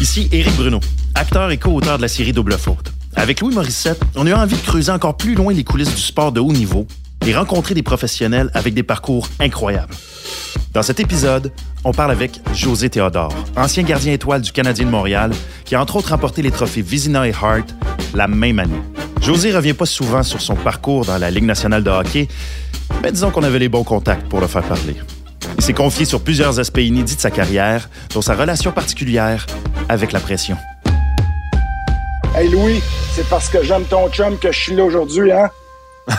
Ici Éric Bruno, acteur et co-auteur de la série Double Faute. Avec Louis Morissette, on a eu envie de creuser encore plus loin les coulisses du sport de haut niveau et rencontrer des professionnels avec des parcours incroyables. Dans cet épisode, on parle avec José Théodore, ancien gardien étoile du Canadien de Montréal, qui a entre autres remporté les trophées Vizina et Hart la même année. José revient pas souvent sur son parcours dans la Ligue nationale de hockey, mais disons qu'on avait les bons contacts pour le faire parler. Il s'est confié sur plusieurs aspects inédits de sa carrière, dont sa relation particulière avec la pression. Hey Louis, c'est parce que j'aime ton chum que je suis là aujourd'hui, hein?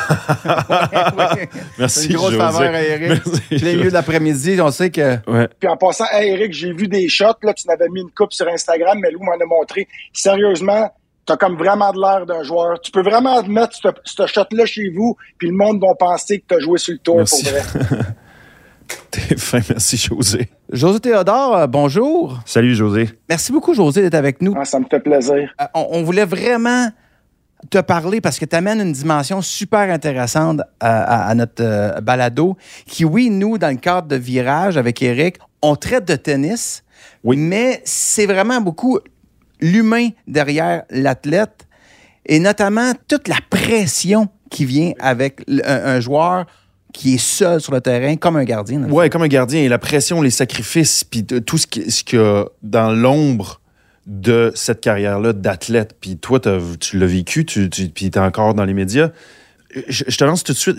Merci, C'est une grosse faveur à Eric. Les milieu de l'après-midi, on sait que. Ouais. Puis en passant, hey Eric, j'ai vu des shots, là, tu n'avais mis une coupe sur Instagram, mais Lou m'en a montré. Sérieusement, t'as comme vraiment de l'air d'un joueur. Tu peux vraiment mettre ce, ce shot-là chez vous, puis le monde va penser que t'as joué sur le tour Merci. pour vrai. T'es fin, merci José. José Théodore, euh, bonjour. Salut José. Merci beaucoup, José, d'être avec nous. Ah, ça me fait plaisir. Euh, on, on voulait vraiment te parler parce que tu amènes une dimension super intéressante à, à- à notre euh, balado qui, oui, nous, dans le cadre de Virage avec Eric, on traite de tennis, Oui. mais c'est vraiment beaucoup l'humain derrière l'athlète et notamment toute la pression qui vient avec un joueur qui est seul sur le terrain comme un gardien. Ouais, comme un gardien, et la pression, les sacrifices, puis de- tout ce qui- ce qu'il y a dans l'ombre de cette carrière-là d'athlète. Puis toi, t'as- tu l'as vécu, tu, tu, puis t'es encore dans les médias. Je, je te lance tout de suite.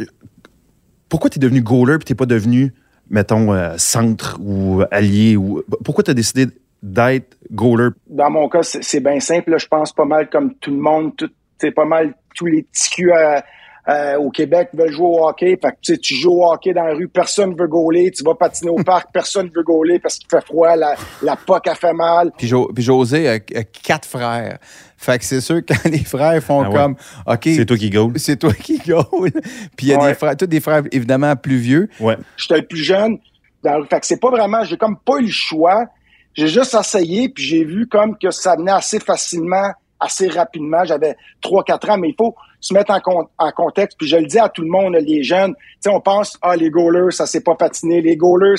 Pourquoi t'es devenu goaler puis t'es pas devenu, mettons, euh, centre ou allié? ou Pourquoi t'as décidé d'être goaler? Dans mon cas, c'est bien simple. là. Je pense pas mal comme tout le monde. Tout, c'est pas mal tous les petits culs à- à- au Québec veulent jouer au hockey. Fait que, tu sais, tu joues au hockey dans la rue, personne veut gauler. Tu vas patiner au parc, personne veut gauler parce qu'il fait froid, la, la POC a fait mal. Puis, Jo- puis José a, a quatre frères. Fait que c'est sûr que quand les frères font Ah ouais. comme OK, C'est toi qui goal? c'est toi qui goal. Puis il y a Ouais. des frères, tous des frères évidemment plus vieux. Ouais. J'étais le plus jeune. Dans, fait que c'est pas vraiment, j'ai comme pas eu le choix. J'ai juste essayé, puis j'ai vu comme que ça venait assez facilement, assez rapidement. J'avais 3-4 ans, mais il faut se mettre en, con- en contexte. Puis je le dis à tout le monde, les jeunes, tu sais, on pense, ah, les goalers, ça s'est pas patiné. Les goalers,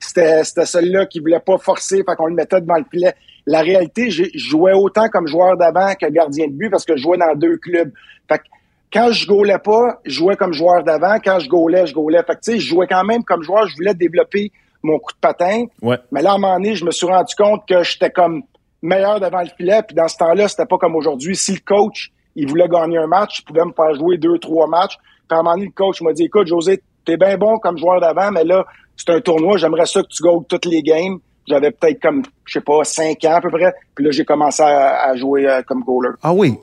c'était celui-là qui voulait pas forcer, fait qu'on le mettait devant le filet. La réalité, j'ai- je jouais autant comme joueur d'avant que gardien de but parce que je jouais dans deux clubs. Fait que quand je gaulais pas, je jouais comme joueur d'avant. Quand je gaulais, je gaulais. Fait que, tu sais, je jouais quand même comme joueur. Je voulais développer mon coup de patin. Ouais. Mais là, à un moment donné, je me suis rendu compte que j'étais comme meilleur devant le filet. Puis dans ce temps-là, c'était pas comme aujourd'hui. Si le coach, il voulait gagner un match, il pouvait me faire jouer deux, trois matchs. Puis à un moment donné, le coach m'a dit, écoute, José, t'es bien bon comme joueur d'avant, mais là, c'est un tournoi. J'aimerais ça que tu goals toutes les games. J'avais peut-être comme, je sais pas, cinq ans à peu près. Puis là, j'ai commencé à, à jouer euh, comme goaler. Ah oui.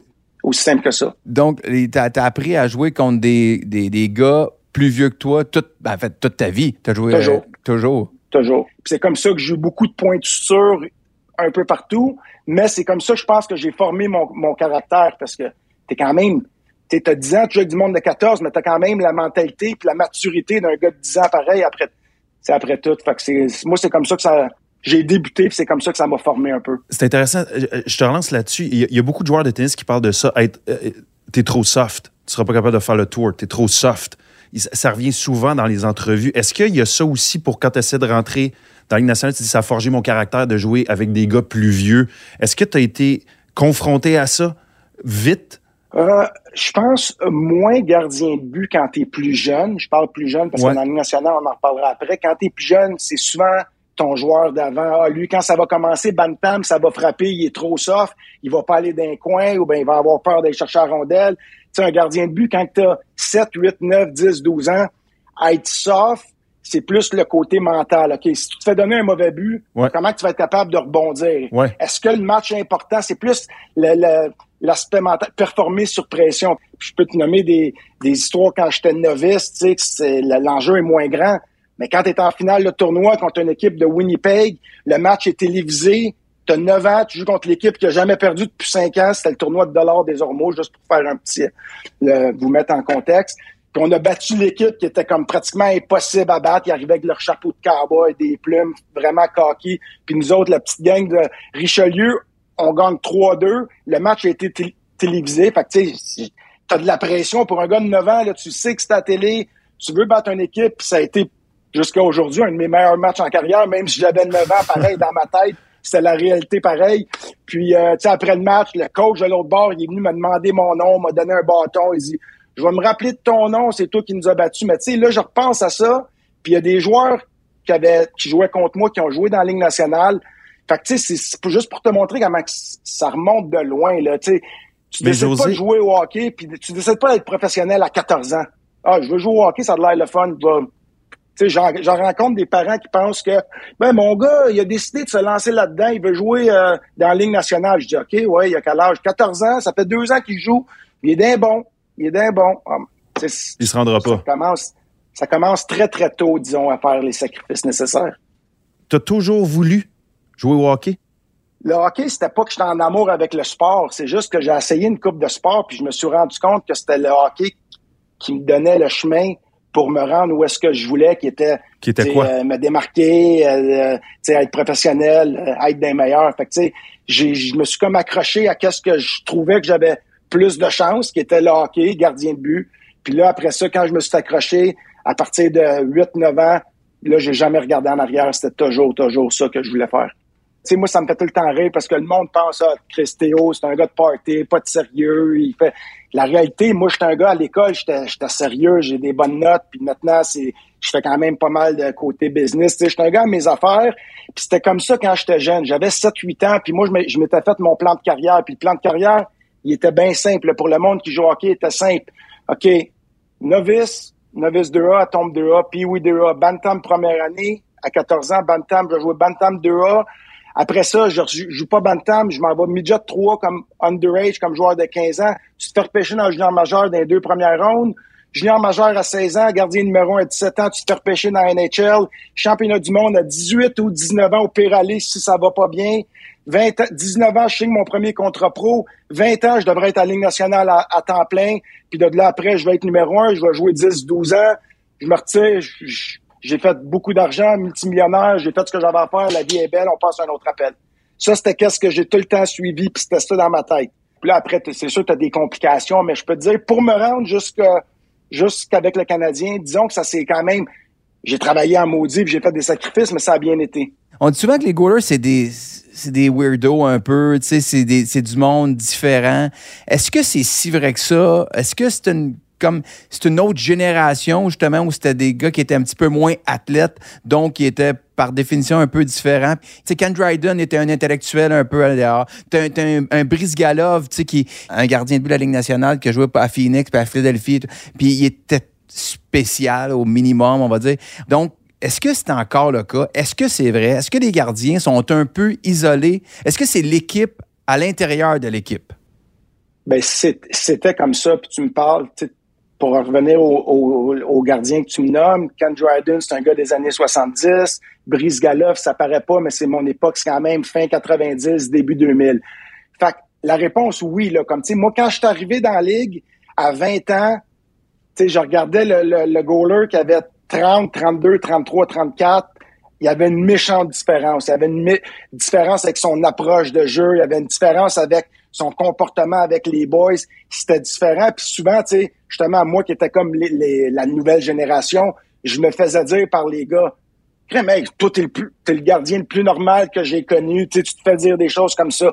Aussi simple que ça. Donc, t'as as appris à jouer contre des, des, des gars plus vieux que toi toute, ben, en fait, toute ta vie. T'as joué Toujours. euh, toujours. toujours. Puis c'est comme ça que j'ai eu beaucoup de points de suture un peu partout, mais c'est comme ça que je pense que j'ai formé mon, mon caractère parce que t'es quand même, t'es t'as 10 ans, tu joues du monde de 14, mais t'as quand même la mentalité puis la maturité d'un gars de 10 ans pareil après, c'est après tout. Moi, c'est comme ça que ça, j'ai débuté puis c'est comme ça que ça m'a formé un peu. C'est intéressant. Euh, Je te relance là-dessus. Il y, a, beaucoup de joueurs de tennis qui parlent de ça. Être, euh, t'es trop soft. Tu seras pas capable de faire le tour. T'es trop soft. Ça revient souvent dans les entrevues. Est-ce qu'il y a ça aussi pour quand tu essaies de rentrer dans la Ligue nationale, tu dis ça a forgé mon caractère de jouer avec des gars plus vieux. Est-ce que tu as été confronté à ça vite? Euh, je pense moins gardien de but quand t'es plus jeune. Je parle plus jeune parce Ouais. que dans la Ligue nationale, on en reparlera après. Quand t'es plus jeune, c'est souvent ton joueur d'avant. Ah, lui, quand ça va commencer, Bantam, ça va frapper, il est trop soft, il va pas aller d'un coin ou ben il va avoir peur d'aller chercher la rondelle. Tu sais, un gardien de but, quand t'as 7, 8, 9, 10, 12 ans, être soft, c'est plus le côté mental. OK, si tu te fais donner un mauvais but, Ouais. comment tu vas être capable de rebondir? Ouais. Est-ce que le match est important? C'est plus l'aspect mental, performer sur pression. Je peux te nommer des, des histoires quand j'étais novice, tu sais, que l'enjeu est moins grand. Mais quand tu es en finale de tournoi contre une équipe de Winnipeg, le match est télévisé, tu as 9 ans, tu joues contre l'équipe qui a jamais perdu depuis 5 ans, c'était le tournoi de dollars des Ormeaux, juste pour faire un petit, le- vous mettre en contexte. Puis on a battu l'équipe qui était comme pratiquement impossible à battre. Ils arrivaient avec leur chapeau de cowboy, des plumes, vraiment coquilles. Puis nous autres, la petite gang de Richelieu, on gagne 3-2. Le match a été té- télévisé. Fait que tu sais, t'as de la pression pour un gars de 9 ans. Là, tu sais que c'est à télé. Tu veux battre une équipe. Puis ça a été jusqu'à aujourd'hui un de mes meilleurs matchs en carrière, même si j'avais 9 ans, pareil, dans ma tête. c'était la réalité pareil. Puis, euh, tu sais, après le match, le coach de l'autre bord, il est venu me demander mon nom, m'a donné un bâton. Il dit, je vais me rappeler de ton nom, c'est toi qui nous a battus. Mais tu sais, là, je repense à ça. Puis il y a des joueurs qui avaient, qui jouaient contre moi, qui ont joué dans la Ligue nationale. Fait que tu sais, c'est juste pour te montrer comment ça remonte de loin, là. Tu sais, tu décides pas de jouer au hockey, puis tu décides pas d'être professionnel à 14 ans. Ah, je veux jouer au hockey, ça a l'air le fun. Tu sais, j'en rencontre des parents qui pensent que, ben, mon gars, il a décidé de se lancer là-dedans, il veut jouer euh, dans la Ligue nationale. Je dis, OK, ouais, il a quel âge? 14 ans, ça fait deux ans qu'il joue. Il est d'un bon. Il est d'un bon. Il se rendra pas. Ça commence, ça commence très, très tôt, disons, à faire les sacrifices nécessaires. Tu as toujours voulu jouer au hockey? Le hockey, c'était pas que j'étais en amour avec le sport. C'est juste que j'ai essayé une coupe de sport, puis je me suis rendu compte que c'était le hockey qui me donnait le chemin pour me rendre où est-ce que je voulais, qui était, qui était quoi? Euh, me démarquer, euh, être professionnel, euh, être des meilleurs. Fait que, je me suis comme accroché à qu'est-ce que je trouvais que j'avais plus de chance, qui était le hockey, gardien de but. Puis là, après ça, quand je me suis accroché, à partir de 8-9 ans, là, j'ai jamais regardé en arrière. C'était toujours, toujours ça que je voulais faire. Tu sais, moi, ça me fait tout le temps rire parce que le monde pense, ah, Christéo, c'est un gars de party, pas de sérieux. Il fait, la réalité, moi, j'étais un gars à l'école, j'étais, sérieux, j'ai des bonnes notes, puis maintenant, c'est, je fais quand même pas mal de côté business. Tu sais, j'étais un gars à mes affaires, puis c'était comme ça quand j'étais jeune. J'avais 7-8 ans, puis moi, je m'étais fait mon plan de carrière, puis le plan de carrière, il était bien simple. Pour le monde qui joue au hockey, il était simple. OK, novice, novice 2A, tombe 2A, puis oui 2A, Bantam première année, à 14 ans, Bantam, je vais jouer Bantam 2A, après ça, je joue pas Bantam, je m'en vais midget 3 comme underage, comme joueur de 15 ans. Tu te fais repêcher dans le junior majeur dans les deux premières rondes. Junior majeur à 16 ans, gardien numéro 1 à 17 ans, tu te fais repêcher dans la NHL. Championnat du monde à 18 ou 19 ans au pire si ça va pas bien. 20 19 ans, je signe mon premier contrat pro. 20 ans, je devrais être à la Ligue nationale à, temps plein. Puis de là après, je vais être numéro 1, je vais jouer 10, 12 ans. Je me retire, j'ai fait beaucoup d'argent, multimillionnaire, j'ai fait ce que j'avais à faire, la vie est belle, on passe à un autre appel. Ça, c'était qu'est-ce que j'ai tout le temps suivi, puis c'était ça dans ma tête. Puis là, après, c'est sûr, tu as des complications, mais je peux te dire, pour me rendre jusqu'à jusqu'avec le Canadien, disons que ça c'est quand même... J'ai travaillé en maudit, j'ai fait des sacrifices, mais ça a bien été. On dit souvent que les goalers, c'est des c'est des weirdos un peu, tu sais, c'est du monde différent. Est-ce que c'est si vrai que ça? Est-ce que c'est une comme c'est une autre génération justement où c'était des gars qui étaient un petit peu moins athlètes, donc qui étaient par définition un peu différents? Tu sais, Ken Dryden était un intellectuel un peu à dehors. T'as un, un, Brice Galov, tu sais, qui un gardien de but de la Ligue nationale qui a joué à Phoenix puis à Philadelphie. Puis il était spécial au minimum, on va dire. Donc, est-ce que c'est encore le cas? Est-ce que c'est vrai? Est-ce que les gardiens sont un peu isolés? Est-ce que c'est l'équipe à l'intérieur de l'équipe? Ben, c'était comme ça. Puis tu me parles, pour revenir au, gardien que tu me nommes, Ken Dryden, c'est un gars des années 70. Brice Galoff, ça paraît pas, mais c'est mon époque, c'est quand même fin 90, début 2000. Fait la réponse, oui, là, comme, moi, quand je suis arrivé dans la ligue, à 20 ans, je regardais le, le, le goaler qui avait 30, 32, 33, 34, il y avait une méchante différence. Il y avait une différence avec son approche de jeu. Il y avait une différence avec son comportement avec les boys. C'était différent. Puis souvent, tu sais, justement, moi qui étais comme la nouvelle génération, je me faisais dire par les gars, mec, toi, t'es le, plus, es le gardien le plus normal que j'ai connu. Tu tu te fais dire des choses comme ça.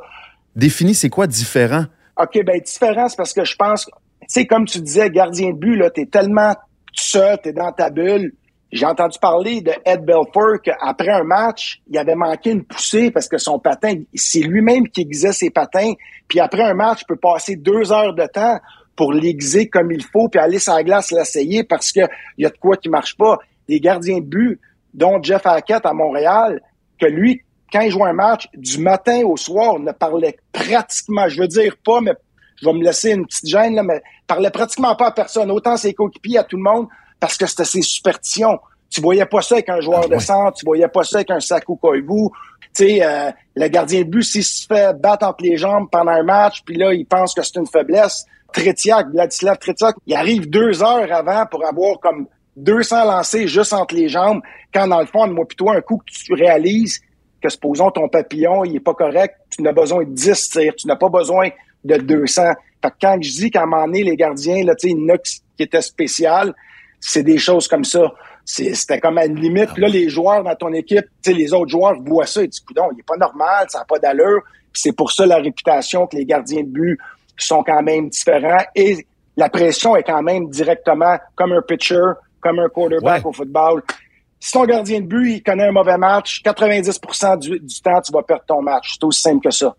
Définis, c'est quoi différent? OK, ben différent, c'est parce que je pense, tu sais, comme tu disais, gardien de but, là, t'es tellement seul, t'es dans ta bulle j'ai entendu parler de Ed Belfour qu'après un match, il avait manqué une poussée parce que son patin, c'est lui-même qui aiguisait ses patins. Puis après un match, il peut passer deux heures de temps pour l'aiguiser comme il faut, puis aller sur la glace l'essayer parce qu'il y a de quoi qui marche pas. Des gardiens de but, dont Jeff Hackett à Montréal, que lui, quand il jouait un match, du matin au soir, ne parlait pratiquement, je veux dire pas, mais je vais me laisser une petite gêne, là, mais parlait pratiquement pas à personne, autant ses coéquipiers, à tout le monde parce que c'était ses superstitions. Tu voyais pas ça avec un joueur ah, de centre, tu voyais pas ça avec un Sakou Koivu. Tu sais, euh, le gardien de but, s'il se fait battre entre les jambes pendant un match, puis là, il pense que c'est une faiblesse, Tretiak, Vladislav Tretiak, il arrive deux heures avant pour avoir comme 200 lancés juste entre les jambes, quand dans le fond, moi plutôt un coup que tu réalises que, supposons, ton papillon, il est pas correct, tu n'as besoin de 10 tirs, tu n'as pas besoin de 200. Fait que quand je dis qu'à un moment donné, les gardiens, là, tu sais, il y en a qui étaient spéciales, c'est des choses comme ça. c'était comme à une limite. Puis là, les joueurs dans ton équipe, les autres joueurs voient ça et disent, coudon, il est pas normal, ça n'a pas d'allure. C'est pour ça la réputation que les gardiens de but sont quand même différents et la pression est quand même directement comme un pitcher, comme un quarterback au football. Si ton gardien de but, il connaît un mauvais match, 90% du, du temps, tu vas perdre ton match. C'est aussi simple que ça.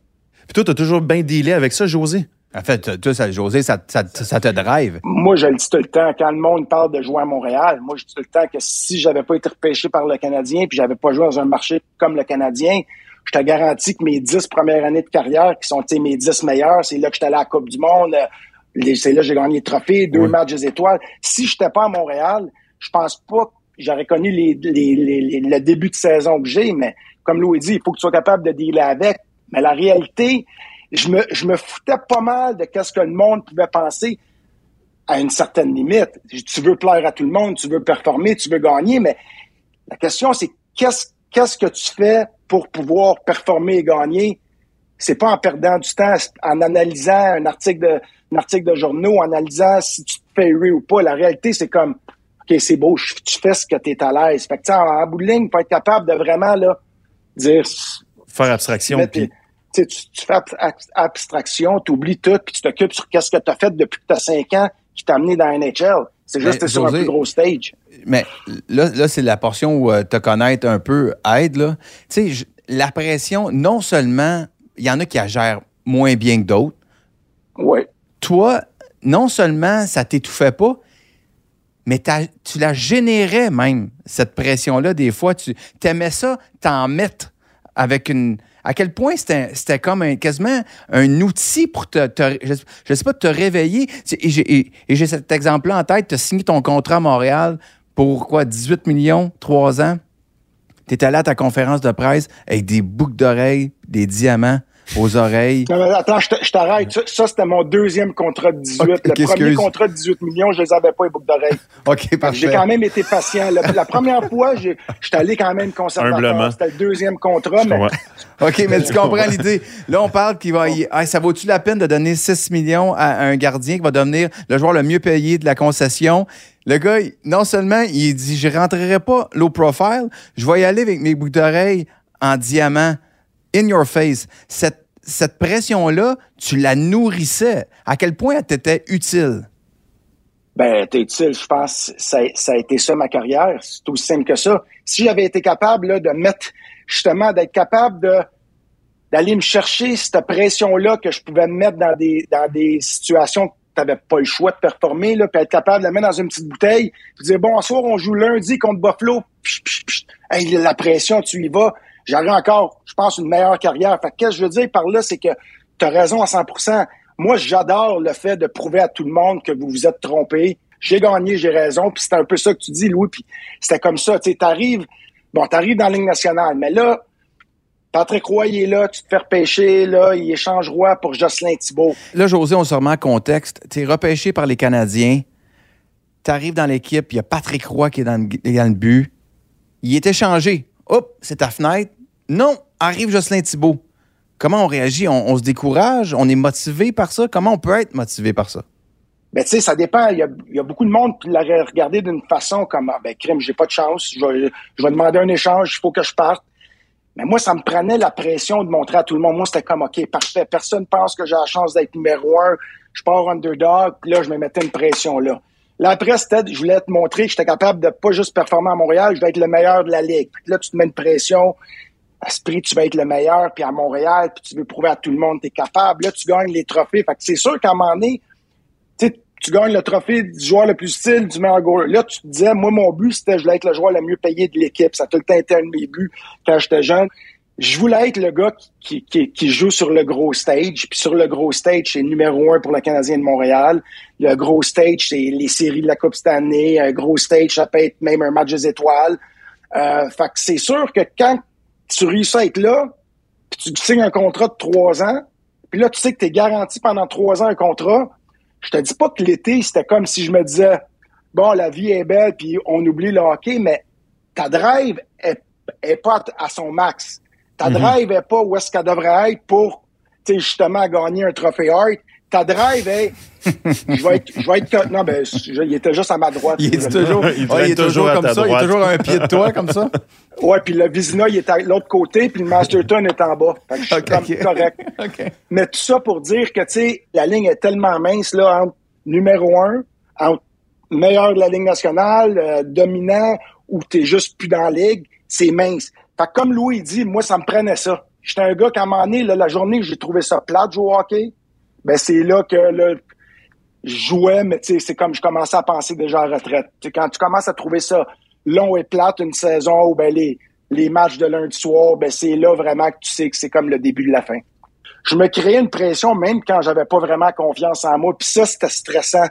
Puis toi, tu as toujours bien dealé avec ça, José? En fait, toi, ça, José, ça, ça, ça, te drive. Moi, je le dis tout le temps. Quand le monde parle de jouer à Montréal, moi, je dis tout le temps que si j'avais pas été repêché par le Canadien puis j'avais pas joué dans un marché comme le Canadien, je te garantis que mes dix premières années de carrière, qui sont mes dix meilleures, c'est là que j'étais allé à la Coupe du Monde. C'est là que j'ai gagné le trophée, deux matchs des étoiles. Si j'étais pas à Montréal, je pense pas que j'aurais connu les, les, les, le début de saison que j'ai, mais comme Louis dit, il faut que tu sois capable de dealer avec. Mais la réalité, je me, je me foutais pas mal de qu'est-ce que le monde pouvait penser à une certaine limite. Tu veux plaire à tout le monde, tu veux performer, tu veux gagner, mais la question, c'est qu'est-ce, qu'est-ce que tu fais pour pouvoir performer et gagner? C'est pas en perdant du temps, en analysant un article de, un article de journaux, en analysant si tu te fais huer ou pas. La réalité, c'est comme, OK, c'est beau, tu fais ce que tu es à l'aise. Fait que, en, en bout de ligne, faut être capable de vraiment, là, dire. Faire abstraction. Puis tu, tu fais abstraction, tu oublies tout, puis tu t'occupes sur qu'est-ce que tu as fait depuis que tu as 5 ans qui t'a amené dans NHL. C'est juste que sur un plus gros stage. Mais là, là c'est la portion où euh, te connaître un peu aide. Là. Tu sais, la pression, non seulement, il y en a qui la gèrent moins bien que d'autres. Oui. Toi, non seulement ça t'étouffait pas, mais tu la générais même, cette pression-là, des fois. Tu aimais ça, t'en mettre avec une, à quel point c'était comme un, quasiment un outil pour te, je, sais pas, te réveiller. Et j'ai cet exemple-là en tête. Tu as signé ton contrat à Montréal pour quoi, 18 millions, 3 ans? Tu es allé à ta conférence de presse avec des boucles d'oreilles, des diamants aux oreilles. attends, je t'arrête. Ça, c'était mon deuxième contrat de 18. le premier contrat de 18 millions, je les avais pas, les boucles d'oreilles. OK, parfait. J'ai quand même été patient. La, première fois, j'étais allé quand même conservateur. C'était le deuxième contrat. Mais... OK, mais tu comprends l'idée. Là, on parle qu'il va... ça vaut-tu la peine de donner 6 millions à un gardien qui va devenir le joueur le mieux payé de la concession? Le gars, non seulement, il dit, je rentrerai pas low profile, je vais y aller avec mes boucles d'oreilles en diamant in your face. Cette, cette pression-là, tu la nourrissais. À quel point elle t'était utile? Ben, t'es utile. Je pense ça, ça a été ça ma carrière. C'est aussi simple que ça. Si j'avais été capable de mettre, justement, d'être capable de d'aller me chercher cette pression-là que je pouvais me mettre dans des, dans des situations que tu n'avais pas le choix de performer, là, puis être capable de la mettre dans une petite bouteille, puis dire, bon, soir, on joue lundi contre Buffalo, la pression, tu y vas j'aurais encore, je pense, une meilleure carrière. Fait qu'est-ce que je veux dire par là, c'est que tu as raison à 100% Moi, j'adore le fait de prouver à tout le monde que vous vous êtes trompé. J'ai gagné, j'ai raison. Puis c'est un peu ça que tu dis, Louis. Puis c'était comme ça. Tu arrives, bon, t'arrives dans la ligne nationale, mais là, Patrick Roy, il est là, tu te fais repêcher, là, il échange Roy pour Jocelyn Thibault. Là, José, on se remet en contexte. Tu es repêché par les Canadiens. Tu arrives dans l'équipe, il y a Patrick Roy qui est dans le, dans le but. Il est échangé. Hop, c'est ta fenêtre. Non, arrive Jocelyn Thibault. Comment on réagit? On, se décourage? On est motivé par ça? Comment on peut être motivé par ça? Ben, tu sais, ça dépend. Il y, a, beaucoup de monde qui l'aurait regardé d'une façon comme, ah, ben, crime, j'ai pas de chance. Je vais, demander un échange, il faut que je parte. Mais moi, ça me prenait la pression de montrer à tout le monde. Moi, c'était comme, OK, parfait. Personne pense que j'ai la chance d'être numéro un. Je pars underdog. Puis là, je me mettais une pression là. Là, après, c'était, je voulais te montrer que j'étais capable de pas juste performer à Montréal, je vais être le meilleur de la ligue. Puis là, tu te mets une pression à ce prix, tu vas être le meilleur, puis à Montréal, puis tu veux prouver à tout le monde que tu es capable. Là, tu gagnes les trophées. Fait que c'est sûr qu'à un moment donné, tu gagnes le trophée du joueur le plus style, du meilleur. Là, tu te disais, moi, mon but, c'était je voulais être le joueur le mieux payé de l'équipe. Ça a tout le temps été un de mes buts quand j'étais jeune. Je voulais être le gars qui, qui, qui, joue sur le gros stage. Puis sur le gros stage, c'est numéro un pour le Canadien de Montréal. Le gros stage, c'est les séries de la Coupe cette année. Un gros stage, ça peut être même un match des étoiles. Euh, fait que c'est sûr que quand tu réussis à être là, puis tu signes un contrat de trois ans, puis là, tu sais que tu es garanti pendant trois ans un contrat. Je te dis pas que l'été, c'était comme si je me disais, bon, la vie est belle, puis on oublie le hockey, mais ta drive est, pas à son max. Ta mhm. drive est pas où est-ce qu'elle devrait être pour, justement, gagner un trophée Hart. Ta drive, hey, je vais être, je vais être, non, ben, il était juste à ma droite. Il est toujours, il, est toujours comme ça, il est toujours à un pied de toi, comme ça. Ouais, puis le Vizina, il est à l'autre côté, puis le Masterton est en bas. Fait que je suis comme correct. Mais tout ça pour dire que, tu sais, la ligne est tellement mince, là, entre numéro un, entre meilleur de la Ligue nationale, euh, dominant, ou t'es juste plus dans la ligue, c'est mince. Fait que comme Louis dit, moi, ça me prenait ça. J'étais un gars qui, à un moment donné, là, la journée, j'ai trouvé ça plat de jouer au hockey. Ben, c'est là que, là, je jouais, mais c'est comme je commençais à penser déjà à retraite. T'sais, quand tu commences à trouver ça long et plate une saison où ben, les, les matchs de lundi soir, ben, c'est là vraiment que tu sais que c'est comme le début de la fin. Je me créais une pression même quand j'avais pas vraiment confiance en moi. Puis ça, c'était stressant.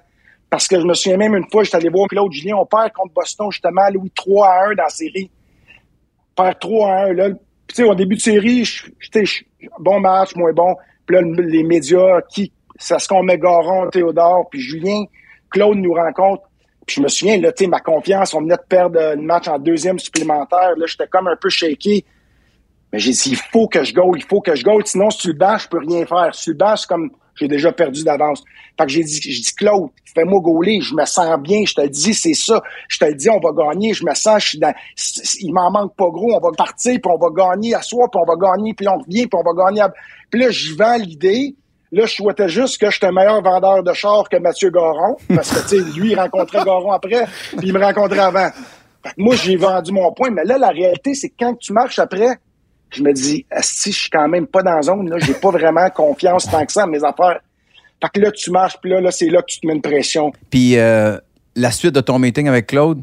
Parce que je me souviens même une fois, j'étais allé voir Claude Julien, on perd contre Boston, justement, Louis 3 à 1 dans la série. On perd 3 à 1, là. Puis, au début de série, j'étais bon match, moins bon. Puis là, les médias, qui, c'est ce qu'on met Garon, Théodore, puis Julien, Claude nous rencontre. Puis je me souviens, là, tu sais, ma confiance, on venait de perdre une match en deuxième supplémentaire. Là, j'étais comme un peu shaky. Mais j'ai dit, il faut que je goal, il faut que je goal. Sinon, si tu le bats, je peux rien faire. Si le c'est comme, j'ai déjà perdu d'avance. Fait que j'ai dit, j'ai dit, Claude, fais-moi gauler, je me sens bien, je te le dis, c'est ça. Je te le dis, on va gagner, je me sens, je suis dans, il m'en manque pas gros, on va partir, puis on va gagner à soi, puis on va gagner, puis on revient, puis on va gagner à... Puis là, j'y vends l'idée. Là, je souhaitais juste que j'étais un meilleur vendeur de chars que Mathieu Garon, parce que, tu sais, lui, il rencontrait Garon après, puis il me rencontrait avant. Fait que moi, j'ai vendu mon point, mais là, la réalité, c'est que quand tu marches après, je me dis, si je suis quand même pas dans la zone, là, j'ai pas vraiment confiance tant que ça à mes affaires. Fait que là, tu marches, puis là, là c'est là que tu te mets une pression. Puis euh, la suite de ton meeting avec Claude,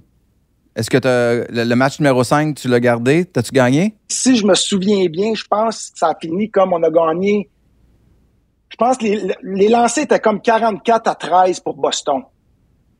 est-ce que le, le, match numéro 5, tu l'as gardé? T'as-tu gagné? Si je me souviens bien, je pense que ça a fini comme on a gagné. Je pense que les, les lancers étaient comme 44 à 13 pour Boston.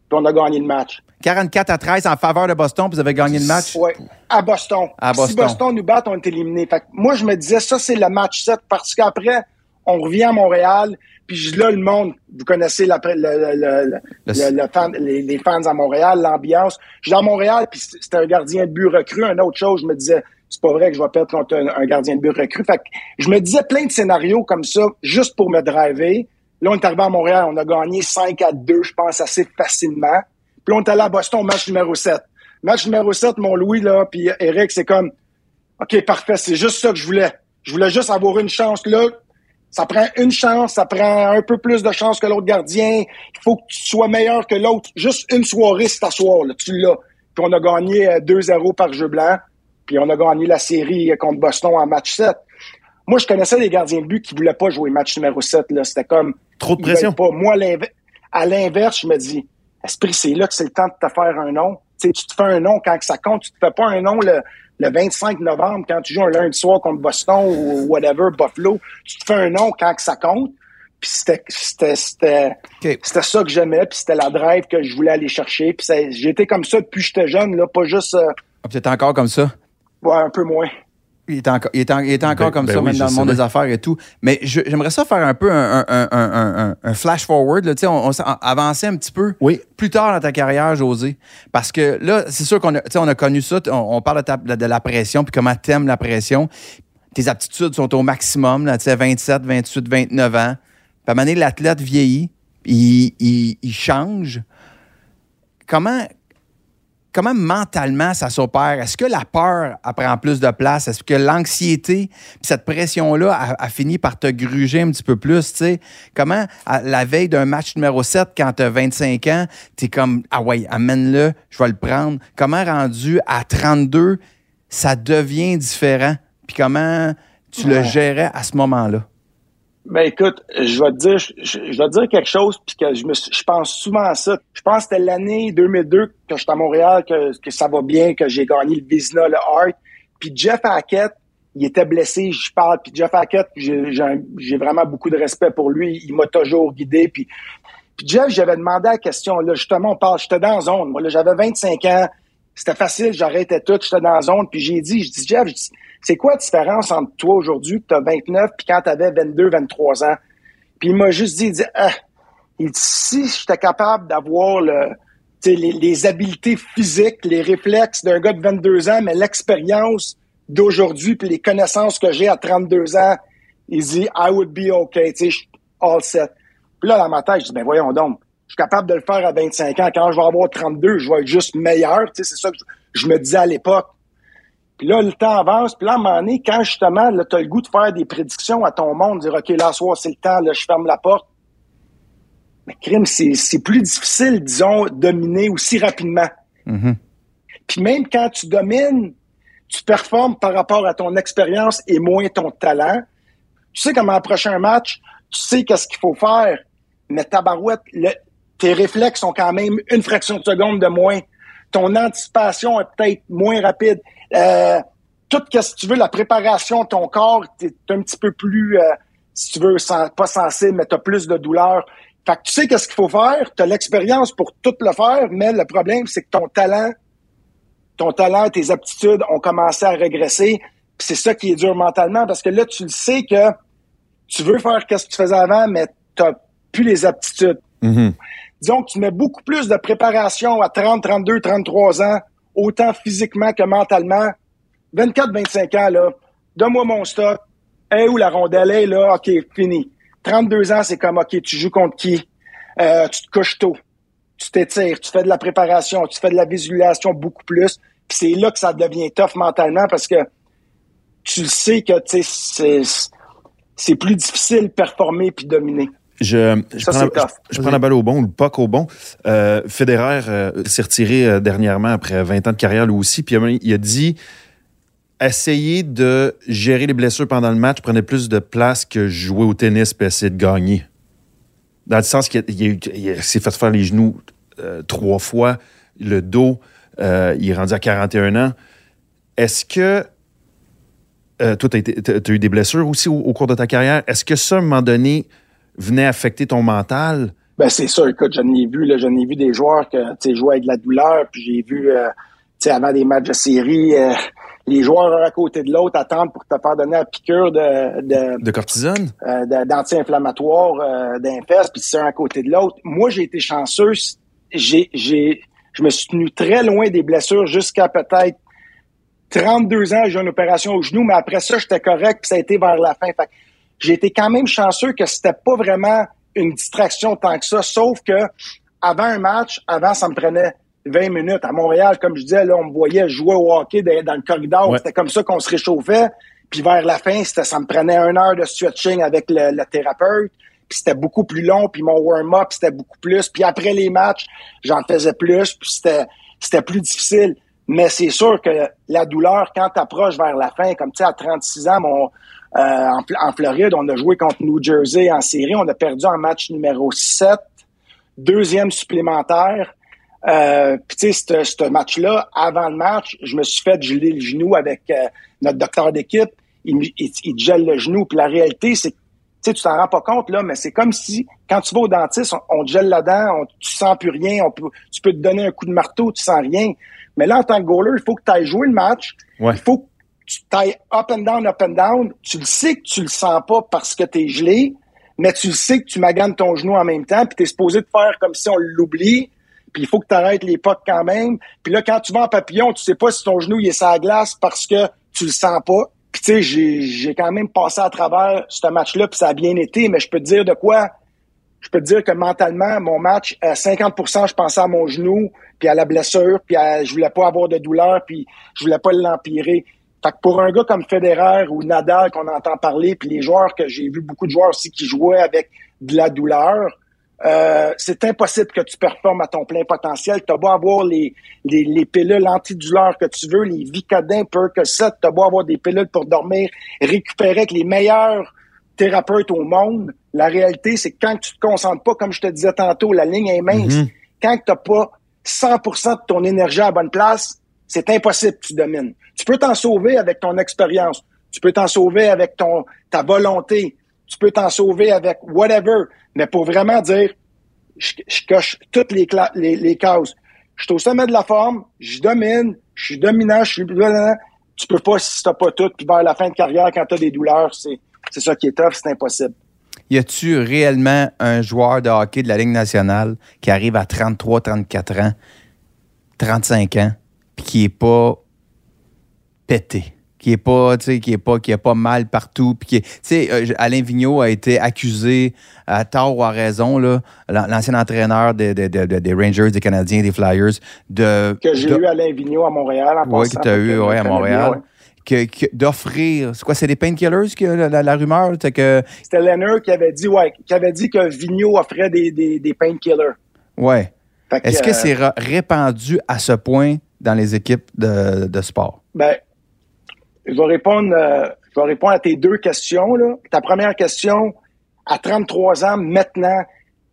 Puis on a gagné le match. 44 à 13 en faveur de Boston, puis vous avez gagné le match? Oui, à Boston. À Boston. Si Boston nous bat, on est éliminé. Fait que moi, je me disais, ça, c'est le match 7, parce qu'après, on revient à Montréal, puis là, le monde, vous connaissez la, le, le, le, fan, les, les, fans à Montréal, l'ambiance. Je suis à Montréal, puis c'était un gardien de but recru. Une autre chose, je me disais, c'est pas vrai que je vais perdre contre un, gardien de but recru. Fait que je me disais plein de scénarios comme ça, juste pour me driver. Là, on est arrivé à Montréal, on a gagné 5 à 2, je pense, assez facilement. Puis là, on est allé à Boston, match numéro 7. Match numéro 7, mon Louis, là, puis Eric, c'est comme, OK, parfait, c'est juste ça que je voulais. Je voulais juste avoir une chance là, ça prend une chance, ça prend un peu plus de chance que l'autre gardien. Il faut que tu sois meilleur que l'autre. Juste une soirée, c'est soirée, tu l'as. Puis on a gagné 2-0 euh, par jeu blanc. Puis on a gagné la série contre Boston en match 7. Moi, je connaissais des gardiens de but qui voulaient pas jouer match numéro 7. C'était comme... Trop de pression. Pas. Moi, à l'inverse, je me dis, Esprit, c'est là que c'est le temps de te faire un nom. tu te fais un nom quand ça compte. Tu te fais pas un nom le, le 25 novembre, quand tu joues un lundi soir contre Boston ou whatever, Buffalo, tu te fais un nom quand que ça compte. Puis c'était c'était c'était ça que j'aimais, puis c'était la drive que je voulais aller chercher. Puis j'étais comme ça depuis que j'étais jeune, là, pas juste. Euh, ah, encore comme ça? Ouais, un peu moins. Il est, encore, il est, encore ben, comme ben ça, même dans le monde des affaires et tout. Mais j'aimerais ça faire un peu un, un, un, un flash forward. Là. On, on, avancer un petit peu oui. plus tard dans ta carrière, José. Parce que là, c'est sûr qu'on a, on a connu ça. On, parle de, de, la pression, puis comment t'aimes la pression. Tes aptitudes sont au maximum, là, 27, 28, 29 ans. Puis à un moment donné, l'athlète vieillit, il, il, il change. Comment, comment mentalement ça s'opère? Est-ce que la peur prend plus de place? Est-ce que l'anxiété, cette pression-là a, fini par te gruger un petit peu plus? sais? Comment, à la veille d'un match numéro 7, quand tu as 25 ans, tu es comme, ah ouais, amène-le, je vais le prendre. Comment rendu à 32, ça devient différent? Puis comment tu le gérais à ce moment-là? Ben écoute, je vais te dire, je, vais te dire quelque chose puis que je me, je pense souvent à ça. Je pense que c'était l'année 2002 que j'étais à Montréal, que, ça va bien, que j'ai gagné le Vizina, le Hart. Puis Jeff Hackett, il était blessé, je parle. Puis Jeff Hackett, j'ai vraiment beaucoup de respect pour lui. Il m'a toujours guidé. Puis, puis Jeff, j'avais demandé la question. Là, justement, on parle. J'étais dans la zone. Moi, là, j'avais 25 ans. C'était facile. J'arrêtais tout. J'étais dans la zone. Puis j'ai dit, je dis Jeff, je dis, c'est quoi la différence entre toi aujourd'hui, que tu as 29, puis quand tu avais 22, 23 ans? Puis il m'a juste dit, il dit, ah, il dit si j'étais capable d'avoir le, les, les habiletés physiques, les réflexes d'un gars de 22 ans, mais l'expérience d'aujourd'hui, puis les connaissances que j'ai à 32 ans, il dit, I would be okay, tu sais, all set. Puis là, dans ma tête, je dis, ben voyons donc, je suis capable de le faire à 25 ans. Quand je vais avoir 32, je vais être juste meilleur. Tu sais, c'est ça que je, me disais à l'époque. Puis là, le temps avance. Puis là, à un moment donné, quand justement, tu as le goût de faire des prédictions à ton monde, dire, OK, là, soir, c'est le temps, là, je ferme la porte. Mais crime, c'est plus difficile, disons, dominer aussi rapidement. Mm-hmm. Puis même quand tu domines, tu performes par rapport à ton expérience et moins ton talent. Tu sais comment un prochain match, tu sais qu'est-ce qu'il faut faire, mais ta barouette, tes réflexes sont quand même une fraction de seconde de moins. Ton anticipation est peut-être moins rapide. Euh, tout ce que tu veux, la préparation de ton corps, tu es un petit peu plus, euh, si tu veux, pas sensible, mais tu as plus de douleur. Fait que tu sais qu'est-ce qu'il faut faire, tu as l'expérience pour tout le faire, mais le problème, c'est que ton talent, ton talent, tes aptitudes ont commencé à régresser. C'est ça qui est dur mentalement parce que là, tu le sais que tu veux faire ce que tu faisais avant, mais tu n'as plus les aptitudes. Mm-hmm. Disons que tu mets beaucoup plus de préparation à 30, 32, 33 ans, autant physiquement que mentalement. 24, 25 ans, là, donne-moi mon stock. Hey, où la rondelle est, là, OK, fini. 32 ans, c'est comme, OK, tu joues contre qui? Euh, tu te couches tôt. Tu t'étires, tu fais de la préparation, tu fais de la visualisation beaucoup plus. Puis c'est là que ça devient tough mentalement parce que tu sais que c'est plus difficile de performer puis dominer. Je, je, prends, la, je, prends, la, balle au bon ou le puck au bon. Euh, Federer euh, s'est retiré euh, dernièrement après 20 ans de carrière lui aussi, puis il a dit essayer de gérer les blessures pendant le match prenait plus de place que jouer au tennis et essayer de gagner. Dans le sens qu'il s'est fait faire les genoux euh, trois fois, le dos, il est rendu à 41 ans. Est-ce que toi, tu as, eu des blessures aussi au, cours de ta carrière? Est-ce que ça, à un moment donné, venait affecter ton mental? Ben c'est ça, écoute, j'en ai vu, là, j'en ai vu des joueurs que tu jouaient avec de la douleur, puis j'ai vu euh, tu sais, avant des matchs de série, euh, les joueurs un à côté de l'autre attendent pour te faire donner la piqûre de de, de cortisone, euh, d'anti-inflammatoire euh, d'un puis c'est un à côté de l'autre. Moi, j'ai été chanceux, j'ai j'ai je me suis tenu très loin des blessures jusqu'à peut-être 32 ans, j'ai une opération au genou, mais après ça, j'étais correct, puis ça a été vers la fin. Fait j'ai été quand même chanceux que c'était pas vraiment une distraction tant que ça, sauf que avant un match, avant, ça me prenait 20 minutes. À Montréal, comme je disais, là, on me voyait jouer au hockey dans, le corridor. C'était comme ça qu'on se réchauffait. Puis vers la fin, ça me prenait une heure de stretching avec le, thérapeute. Puis c'était beaucoup plus long. Puis mon warm-up, c'était beaucoup plus. Puis après les matchs, j'en faisais plus. Puis c'était, c'était plus difficile. Mais c'est sûr que la douleur, quand tu approches vers la fin, comme tu sais, à 36 ans, mon, en, en, Floride, on a joué contre New Jersey en série. On a perdu en match numéro 7, deuxième supplémentaire. Euh, Puis tu sais, ce match-là, avant le match, je me suis fait geler le genou avec euh, notre docteur d'équipe. Il, il, il, gèle le genou. Puis la réalité, c'est que tu tu t'en rends pas compte, là, mais c'est comme si, quand tu vas au dentiste, on, te gèle la dent, on, tu sens plus rien, on peut, tu peux te donner un coup de marteau, tu sens rien. Mais là, en tant que goaler, il faut que tu ailles jouer le match. Il faut que tu ailles up and down, up and down. Tu le sais que tu le sens pas parce que tu es gelé, mais tu le sais que tu maganes ton genou en même temps, puis tu es supposé te faire comme si on l'oublie puis il faut que tu arrêtes les quand même. Puis là, quand tu vas en papillon, tu sais pas si ton genou il est sur la glace parce que tu le sens pas. Puis tu sais, j'ai quand même passé à travers ce match-là, puis ça a bien été, mais je peux te dire de quoi? Je peux te dire que mentalement, mon match, à 50% je pensais à mon genou, puis à la blessure, puis à, je voulais pas avoir de douleur, puis je voulais pas l'empirer. Fait que pour un gars comme Federer ou Nadal qu'on entend parler, puis les joueurs que j'ai vu beaucoup de joueurs aussi qui jouaient avec de la douleur, euh, c'est impossible que tu performes à ton plein potentiel. Tu as beau avoir les, les, les pilules antidouleurs que tu veux, les Vicodin, Percocet, tu as beau avoir des pilules pour dormir, récupérer avec les meilleurs thérapeutes au monde. La réalité, c'est que quand tu te concentres pas, comme je te disais tantôt, la ligne est mince. Mm-hmm. Quand tu n'as pas 100% de ton énergie à la bonne place, c'est impossible que tu domines. Tu peux t'en sauver avec ton expérience. Tu peux t'en sauver avec ton ta volonté tu peux t'en sauver avec whatever. Mais pour vraiment dire, je, coche toutes les, les, les cases. Je suis au sommet de la forme, je domine, je suis dominant, je suis... Tu peux pas si t'as pas tout, puis vers la fin de carrière, quand t'as des douleurs, c'est, c'est ça qui est tough, c'est impossible. Y a-tu réellement un joueur de hockey de la Ligue nationale qui arrive à 33, 34 ans, 35 ans, puis qui est pas pété? qui est pas, tu sais, qui est pas, qui est pas mal partout. Puis qui tu sais, euh, Alain Vigneault a été accusé à tort ou à raison, là, l'ancien entraîneur des, des, des, Rangers, des Canadiens, des Flyers, de. Que j'ai eu Alain Vigneault à Montréal en Oui, que tu as eu, ouais, à Montréal. d'offrir, c'est quoi, c'est des painkillers que la, la, rumeur, c'est que. C'était Leonard qui avait dit, ouais, qui avait dit que Vigneault offrait des, des, des painkillers. Ouais. Est-ce que, c'est répandu à ce point dans les équipes de, de sport? Ben, je vais répondre, euh, je vais répondre à tes deux questions. Là. Ta première question, à 33 ans, maintenant,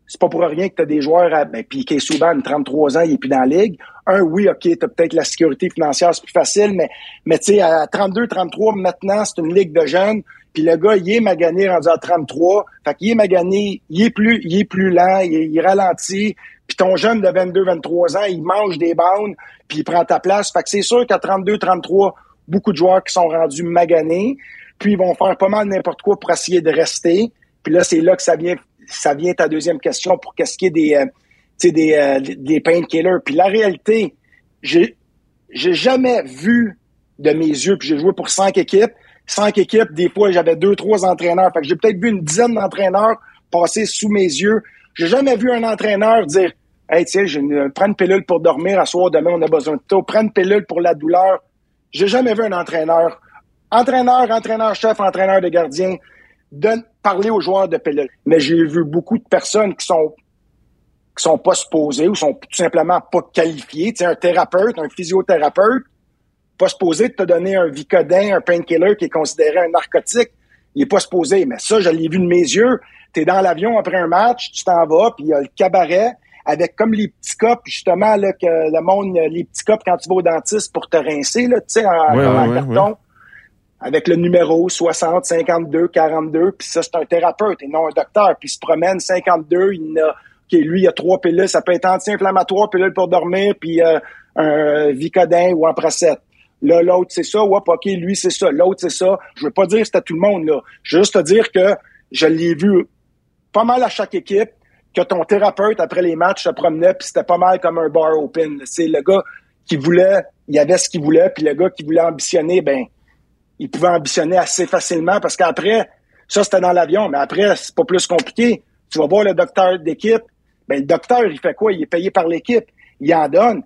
c'est pas pour rien que tu as des joueurs à. Ben, puis Souban, 33 ans, il est plus dans la ligue. Un, oui, OK, tu as peut-être la sécurité financière, c'est plus facile, mais, mais tu sais, à 32, 33, maintenant, c'est une ligue de jeunes. Puis le gars, il est magané rendu à 33. Fait qu'il est magané, il est plus, il est plus lent, il, ralentit. Puis ton jeune de 22, 23 ans, il mange des bandes, puis il prend ta place. Fait que c'est sûr qu'à 32, 33, beaucoup de joueurs qui sont rendus maganés, puis ils vont faire pas mal n'importe quoi pour essayer de rester. Puis là, c'est là que ça vient, ça vient ta deuxième question pour qu'est-ce qui est des, euh, des, euh, des painkillers. Puis la réalité, j'ai, j'ai jamais vu de mes yeux, puis j'ai joué pour cinq équipes. Cinq équipes, des fois, j'avais deux, trois entraîneurs. Fait que j'ai peut-être vu une dizaine d'entraîneurs passer sous mes yeux. J'ai jamais vu un entraîneur dire Hey, tiens, je prends une pilule pour dormir, à soir, demain, on a besoin de toi. Prends une pilule pour la douleur. J'ai jamais vu un entraîneur, entraîneur, entraîneur-chef, entraîneur de gardien, parler aux joueurs de pilule. Mais j'ai vu beaucoup de personnes qui sont qui sont pas supposées ou sont tout simplement pas qualifiées. Tu un thérapeute, un physiothérapeute, pas supposé de te donner un Vicodin, un painkiller qui est considéré un narcotique. Il est pas supposé. Mais ça, je l'ai vu de mes yeux. Tu es dans l'avion après un match, tu t'en vas, puis il y a le cabaret avec comme les petits copes, justement, là, que le monde, les petits copes quand tu vas au dentiste pour te rincer, là, tu sais, en, carton. Avec le numéro 60, 52, 42, puis ça, c'est un thérapeute et non un docteur. Puis il se promène 52, il a, OK, lui, il a trois pilules, ça peut être anti-inflammatoire, pilule pour dormir, puis euh, un Vicodin ou un Pracette. Là, l'autre, c'est ça. Ouais, OK, lui, c'est ça. L'autre, c'est ça. Je veux pas dire que c'était tout le monde, là. Juste te dire que je l'ai vu pas mal à chaque équipe que ton thérapeute, après les matchs, se promenait, puis c'était pas mal comme un bar open. C'est le gars qui voulait, il avait ce qu'il voulait, puis le gars qui voulait ambitionner, ben, il pouvait ambitionner assez facilement parce qu'après, ça c'était dans l'avion, mais après, c'est pas plus compliqué. Tu vas voir le docteur d'équipe, ben, le docteur, il fait quoi? Il est payé par l'équipe. Il en donne.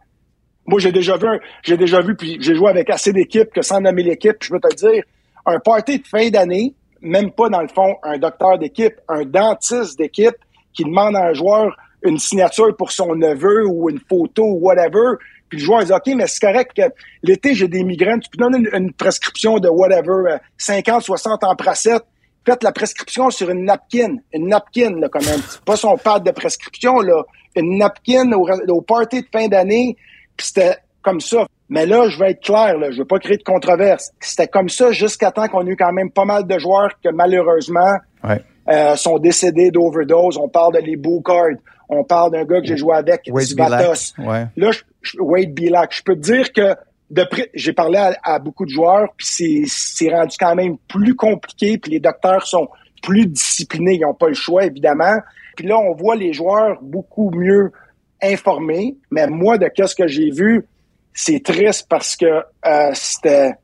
Moi, j'ai déjà vu, j'ai déjà vu, puis j'ai joué avec assez d'équipes que sans nommer l'équipe, je peux te dire, un party de fin d'année, même pas dans le fond un docteur d'équipe, un dentiste d'équipe, qui demande à un joueur une signature pour son neveu ou une photo ou whatever, puis le joueur dit OK, mais c'est correct que l'été, j'ai des migraines, tu peux donner une, prescription de whatever, 50, euh, 60 en pracette. Faites la prescription sur une napkin, une napkin, là, quand même. Pas son pad de prescription, là. Une napkin au, au party de fin d'année, c'était comme ça. Mais là, je vais être clair, là, je veux pas créer de controverse. C'était comme ça jusqu'à temps qu'on ait eu quand même pas mal de joueurs que malheureusement, ouais. Euh, sont décédés d'overdose. On parle de les Boucard. On parle d'un gars que j'ai joué avec, Zivatos. Ouais. Là, je, Wade Bilak. Je peux te dire que j'ai parlé à, beaucoup de joueurs, puis c'est rendu quand même plus compliqué, puis les docteurs sont plus disciplinés. Ils n'ont pas le choix, évidemment. Puis là, on voit les joueurs beaucoup mieux informés. Mais moi, de ce que j'ai vu, c'est triste parce que euh, c'était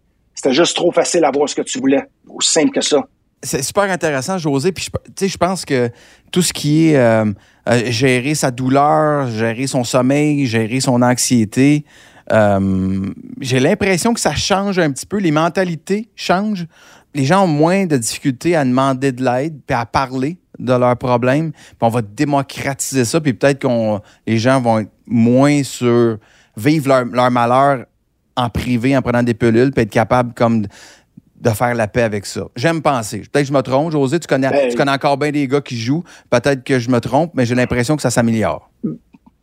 juste trop facile à voir ce que tu voulais. Aussi simple que ça c'est super intéressant, José. Puis, je, je pense que tout ce qui est euh, euh, gérer sa douleur, gérer son sommeil, gérer son anxiété, j'ai l'impression que ça change un petit peu. Les mentalités changent. Les gens ont moins de difficultés à demander de l'aide puis à parler de leurs problèmes. Puis on va démocratiser ça. Puis peut-être que les gens vont être moins sur vivre leur, leur malheur en privé en prenant des pilules puis être capable comme de faire la paix avec ça. J'aime penser. Peut-être que je me trompe, José. Tu connais, ben, tu connais encore bien des gars qui jouent. Peut-être que je me trompe, mais j'ai l'impression que ça s'améliore.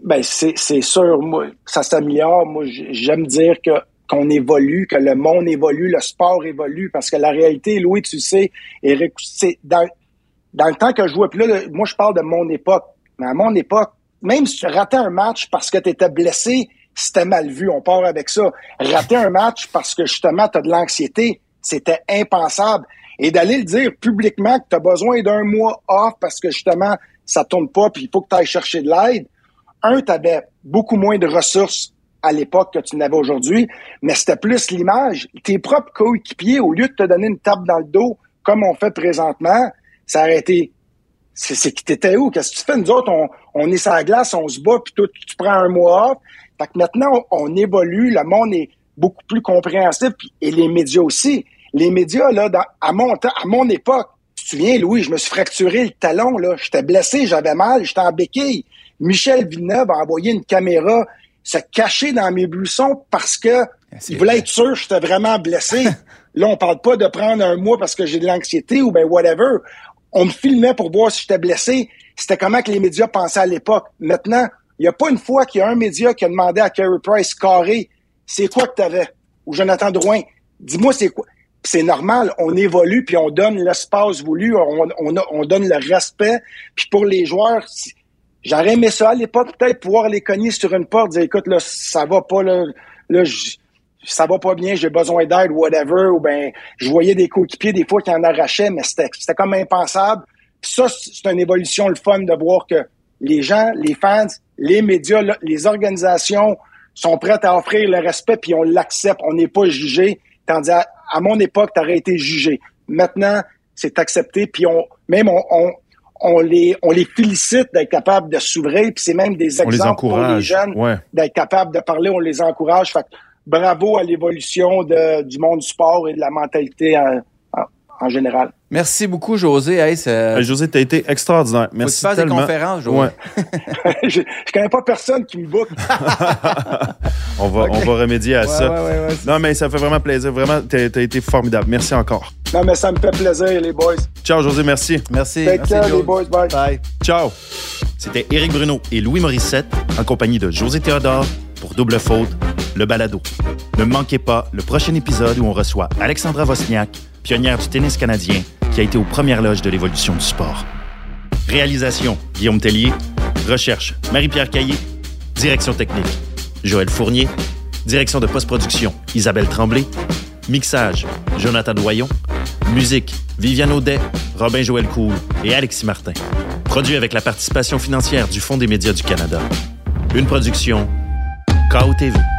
Ben, c'est sûr. Moi, ça s'améliore. Moi, j'aime dire que qu'on évolue, que le monde évolue, le sport évolue, parce que la réalité, Louis, tu sais, c'est dans, dans le temps que je jouais, puis là, moi, je parle de mon époque. Mais à mon époque, même si tu ratais un match parce que tu étais blessé, c'était mal vu. On part avec ça. Rater un match parce que justement, tu as de l'anxiété, c'était impensable. Et d'aller le dire publiquement que tu as besoin d'un mois off parce que justement, ça tourne pas puis il faut que tu ailles chercher de l'aide. Un, tu avais beaucoup moins de ressources à l'époque que tu n'avais aujourd'hui, mais c'était plus l'image. Tes propres coéquipiers, au lieu de te donner une tape dans le dos, comme on fait présentement, ça aurait été c'est qui t'étais où? Qu'est-ce que tu fais? Nous autres, on, on est sur la glace, on se bat, puis toi, tu prends un mois off. Fait que maintenant, on, évolue, le monde est beaucoup plus compréhensif, et les médias aussi. Les médias, là, à mon temps, à mon époque, tu te souviens, Louis, je me suis fracturé le talon, là. J'étais blessé, j'avais mal, j'étais en béquille. Michel Villeneuve a envoyé une caméra se cacher dans mes buissons parce que il voulait être sûr que j'étais vraiment blessé. là, on parle pas de prendre un mois parce que j'ai de l'anxiété ou ben whatever on me filmait pour voir si j'étais blessé. C'était comment que les médias pensaient à l'époque. Maintenant, il n'y a pas une fois qu'il y a un média qui a demandé à Kerry Price carré, c'est quoi que tu avais? Ou Jonathan Drouin, dis-moi c'est quoi? C'est normal, on évolue, puis on donne l'espace voulu, on, on, donne le respect. Puis pour les joueurs, j'aurais aimé ça à l'époque, peut-être pouvoir les cogner sur une porte, dire écoute, là, ça va pas, là ça va pas bien, j'ai besoin d'aide, whatever, ou ben je voyais des coéquipiers des fois qui en arrachaient, mais c'était c'était comme impensable. Puis ça, c'est une évolution le fun de voir que les gens, les fans, les médias, les organisations sont prêtes à offrir le respect, puis on l'accepte, on n'est pas jugé. Tandis à, à mon époque, tu aurais été jugé. Maintenant, c'est accepté, puis on même on, on, on les on les félicite d'être capables de s'ouvrir, puis c'est même des exemples pour les jeunes d'être capables de parler, on les encourage. Fait bravo à l'évolution du monde du sport et de la mentalité en, général. Merci beaucoup, José. Hey, José, tu as été extraordinaire. Merci Faut tu des conférences, José. je, je connais pas personne qui me boucle. on, va, on va remédier à ça. non, mais ça fait vraiment plaisir. Vraiment, tu as, été formidable. Merci encore. Non, mais ça me fait plaisir, les boys. Ciao, José. Merci. Merci. merci, les boys. Bye. Bye. Ciao. C'était Éric Bruno et Louis Morissette en compagnie de José Théodore pour Double Faute, le balado. Ne manquez pas le prochain épisode où on reçoit Alexandra Vosniak, pionnière du tennis canadien, qui a été aux premières loges de l'évolution du sport. Réalisation, Guillaume Tellier. Recherche, Marie-Pierre Caillé. Direction technique, Joël Fournier. Direction de post-production, Isabelle Tremblay. Mixage, Jonathan Doyon. Musique, Viviane Audet, Robin Joël Cool et Alexis Martin. Produit avec la participation financière du Fonds des médias du Canada. Une production koud.